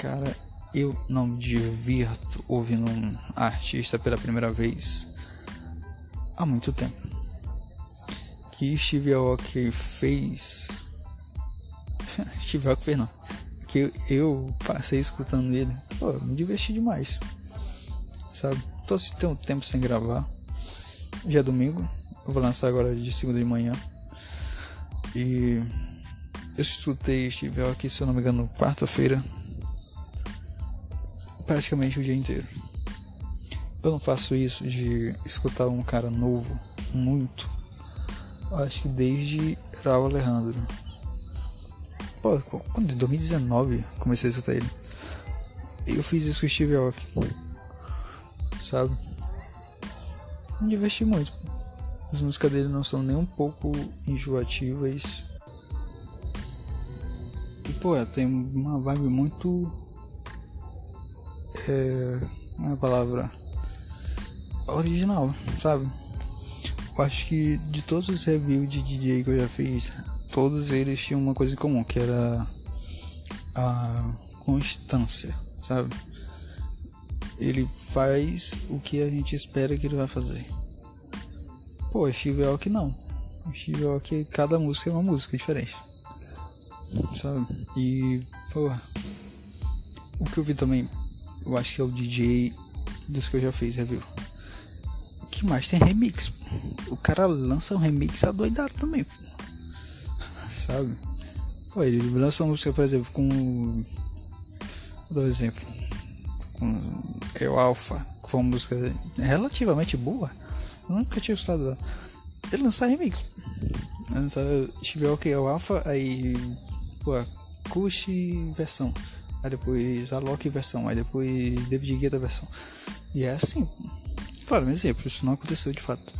Cara, eu não me divirto ouvindo um artista pela primeira vez há muito tempo. Que Steve Aoki fez. Steve Aoki fez não. Que eu passei escutando ele. Pô, me diverti demais. Sabe? Tô tem um tempo sem gravar. Já é domingo. Eu vou lançar agora de segunda de manhã. E eu escutei Steve Aoki, se eu não me engano, quarta-feira praticamente o dia inteiro. Eu não faço isso de escutar um cara novo muito. Acho que desde Raul Alejandro. Pô, quando em 2019 comecei a escutar ele. Eu fiz isso com o Steve Aoki. Sabe? Me diverti muito. As músicas dele não são nem um pouco enjoativas. E pô, tem uma vibe muito é uma palavra original, sabe? Eu acho que de todos os reviews de DJ que eu já fiz, todos eles tinham uma coisa em comum, que era a constância, sabe? Ele faz o que a gente espera que ele vai fazer. Pô, Steve Aoki não. Steve Aoki, cada música é uma música diferente. Sabe? E, pô, o que eu vi também eu acho que é o DJ dos que eu já fiz review. O que mais tem remix? O cara lança um remix adoidado também. Sabe? Pô, ele lança uma música, por exemplo, com. Vou dar um exemplo. Com Eu Alpha, que foi uma música relativamente boa. Eu nunca tinha escutado lá. Ele lança remix. Lança Steve Aoki, El Alpha, aí. Pô, Kush versão aí depois a Loki versão, aí depois David Guetta versão. E é assim. Claro, um exemplo, isso não aconteceu de fato.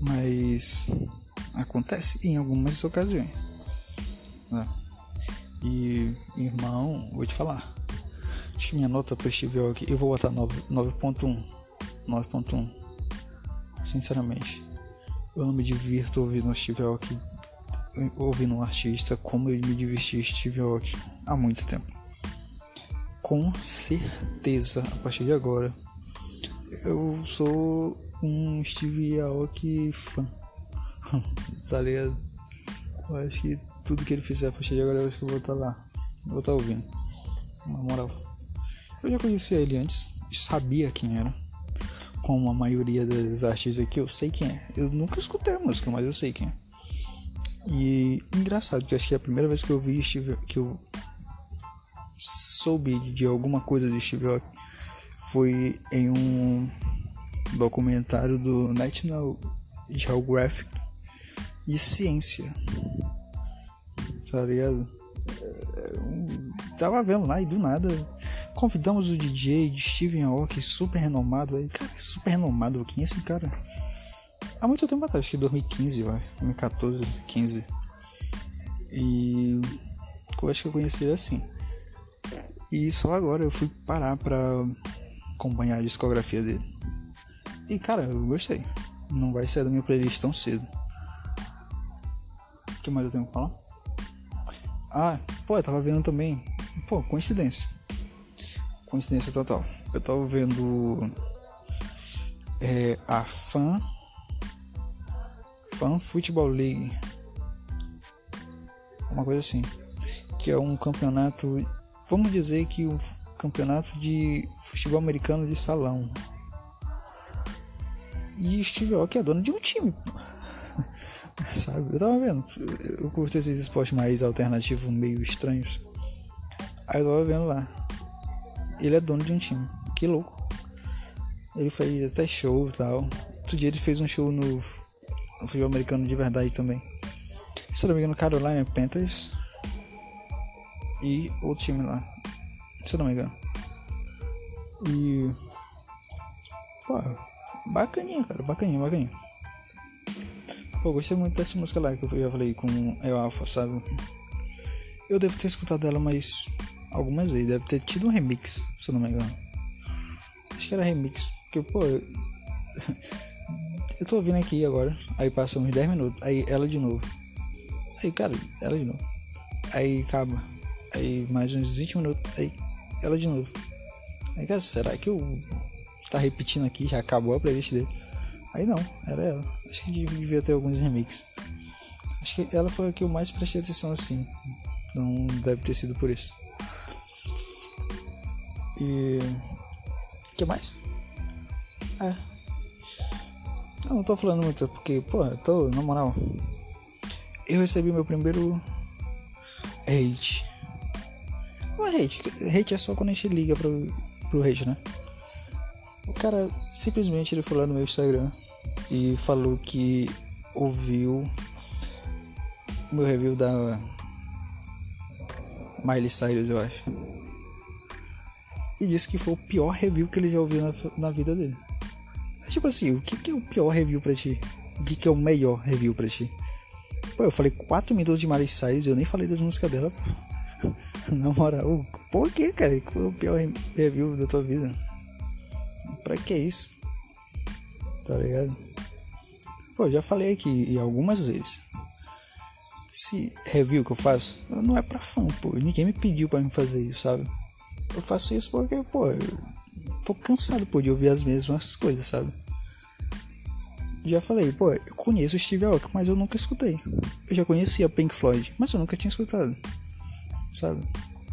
Mas acontece em algumas ocasiões. Né? E irmão, vou te falar. Deixa minha nota para Steve aqui. Eu vou botar 9.1. 9.1. Sinceramente. Eu não me divirto ouvindo Steve Aoki ouvindo um artista como ele me divertia Steve Aoki há muito tempo com certeza, a partir de agora, eu sou um Steve Aoki fã. tá ligado? Eu acho que tudo que ele fizer a partir de agora, eu acho que eu vou estar tá lá. Vou estar tá ouvindo. Na moral. Eu já conhecia ele antes, sabia quem era. Como a maioria das artistas aqui, eu sei quem é. Eu nunca escutei a música, mas eu sei quem é. E engraçado, que acho que é a primeira vez que eu vi Steve, que eu soube de alguma coisa de Steve Aoki foi em um documentário do National Geographic de ciência. Tá ligado? Tava vendo lá e do nada convidamos o DJ de Steven Aoki, super renomado. Aí, cara, super renomado. Quem é esse cara? Há muito tempo atrás, acho que 2015, vai. 2014, 15. E eu acho que eu conheci ele assim. E só agora eu fui parar pra acompanhar a discografia dele. E cara, eu gostei. Não vai sair da minha playlist tão cedo. O que mais eu tenho que falar? Ah, pô, eu tava vendo também. Pô, coincidência. Coincidência total. Eu tava vendo é, a Fan Fan Football League. Uma coisa assim. Que é um campeonato vamos dizer que o campeonato de futebol americano de salão. E Steve Aoki é dono de um time. Sabe? Eu tava vendo. Eu curto esses esportes mais alternativos, meio estranhos. Aí eu tava vendo lá. Ele é dono de um time. Que louco. Ele faz até show e tal. Outro dia ele fez um show no, no futebol americano de verdade também. Se eu não me engano, Carolina Panthers e outro time lá. Se eu não me engano. E. Pô, bacaninha, cara, bacaninha, bacaninha. Pô, gostei muito dessa música lá que eu já falei com El Alpha, sabe? Eu devo ter escutado ela mais algumas vezes, deve ter tido um remix, se eu não me engano. Acho que era remix, porque pô, eu, eu tô ouvindo aqui agora, aí passa uns 10 minutos, aí ela de novo. Aí, cara, ela de novo. Aí acaba. Aí mais uns 20 minutos. Aí ela de novo. Aí, cara, será que eu tá repetindo aqui? Já acabou a playlist dele? Aí não, era ela. Acho que devia ter alguns remixes. Acho que ela foi a que eu mais prestei atenção assim. Não deve ter sido por isso. E. O que mais? É. Eu não tô falando muito porque, pô, tô, na moral. Eu recebi meu primeiro hate. É hate, hate é só quando a gente liga pro, pro hate, né? O cara simplesmente ele foi lá no meu Instagram e falou que ouviu o meu review da Miley Cyrus, eu acho. E disse que foi o pior review que ele já ouviu na, na vida dele. É tipo assim, o que, que é o pior review pra ti? O que, que é o melhor review pra ti? Pô, eu falei 4 minutos de Miley Cyrus e eu nem falei das músicas dela. na moral, por que, cara? Qual é o pior review da tua vida? Pra que isso? Tá ligado? Pô, eu já falei aqui algumas vezes esse review que eu faço não é pra fã, pô. Ninguém me pediu pra me fazer isso, sabe? Eu faço isso porque, pô, eu tô cansado, pô, de ouvir as mesmas coisas, sabe? Já falei, pô, eu conheço Steve Aoki, mas eu nunca escutei. Eu já conhecia Pink Floyd, mas eu nunca tinha escutado, sabe?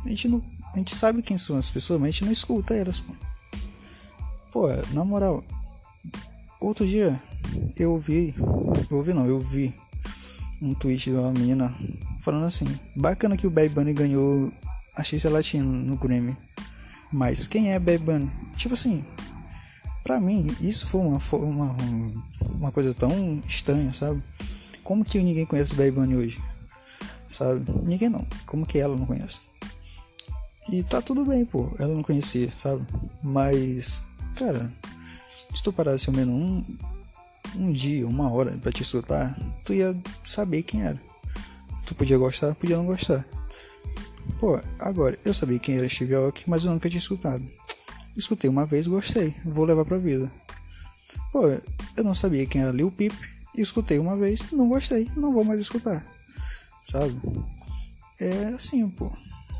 A gente não, a gente sabe quem são as pessoas, mas a gente não escuta elas, pô. Pô, na moral, outro dia eu ouvi, eu ouvi não, eu vi um tweet de uma menina falando assim: bacana que o Bad Bunny ganhou a Xista Latino no Grammy. Mas quem é Bad Bunny? Tipo assim, pra mim, isso foi uma, uma, uma coisa tão estranha, sabe? Como que ninguém conhece Bad Bunny hoje? Sabe? Ninguém não. Como que ela não conhece? E tá tudo bem, pô. Ela não conhecia, sabe? Mas, cara, se tu parasse ao menos um, um dia, uma hora para te escutar, tu ia saber quem era. Tu podia gostar, podia não gostar. Pô, agora, eu sabia quem era Steve Aoki, mas eu nunca tinha escutado. Escutei uma vez, gostei, vou levar pra vida. Pô, eu não sabia quem era Lil Peep, escutei uma vez, não gostei, não vou mais escutar. Sabe? É assim, pô,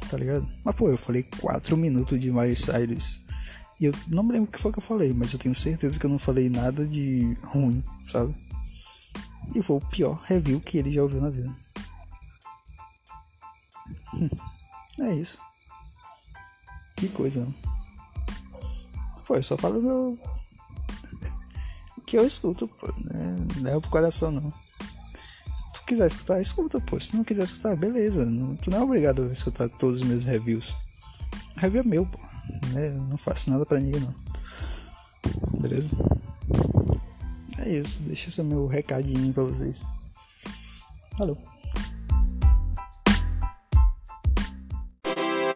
tá ligado? Mas pô, eu falei 4 minutos de Miley Cyrus e eu não me lembro o que foi que eu falei, mas eu tenho certeza que eu não falei nada de ruim, sabe? E foi o pior review que ele já ouviu na vida. é isso. Que coisa, não? Pô, eu só falo meu. que eu escuto, pô. Né? Não é pro coração, não. Quiser escutar, escuta, pô. Se não quiser escutar, beleza. Tu não é obrigado a escutar todos os meus reviews. Review é meu, pô né? Eu não faço nada pra ninguém não. Beleza? É isso, deixa esse meu recadinho pra vocês. Valeu.